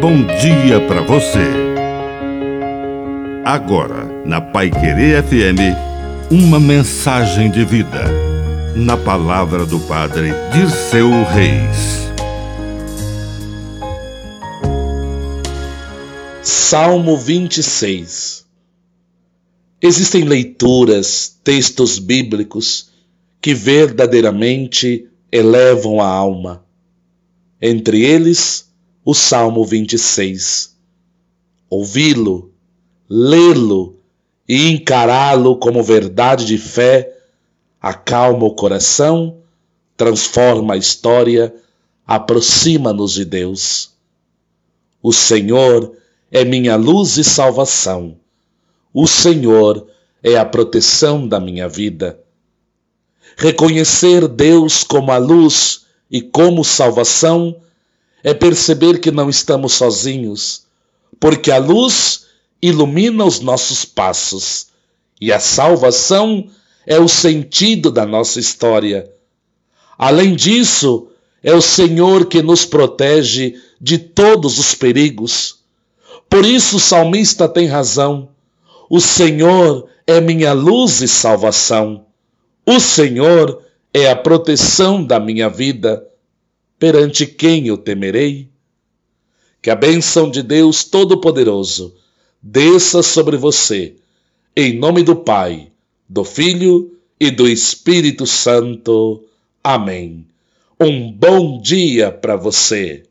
bom dia para você. Agora, na Pai Querer FM, uma mensagem de vida. Na palavra do Padre Dirceu Reis. Salmo 26 Existem leituras, textos bíblicos que verdadeiramente elevam a alma. Entre eles, o Salmo 26. Ouvi-lo, lê-lo e encará-lo como verdade de fé acalma o coração, transforma a história, aproxima-nos de Deus. O Senhor é minha luz e salvação. O Senhor é a proteção da minha vida. Reconhecer Deus como a luz e como salvação é perceber que não estamos sozinhos, porque a luz ilumina os nossos passos e a salvação é o sentido da nossa história. Além disso, é o Senhor que nos protege de todos os perigos. Por isso o salmista tem razão. O Senhor é minha luz e salvação. O Senhor é a proteção da minha vida perante quem eu temerei? Que a bênção de Deus Todo-Poderoso desça sobre você, em nome do Pai, do Filho e do Espírito Santo. Amém. Um bom dia para você.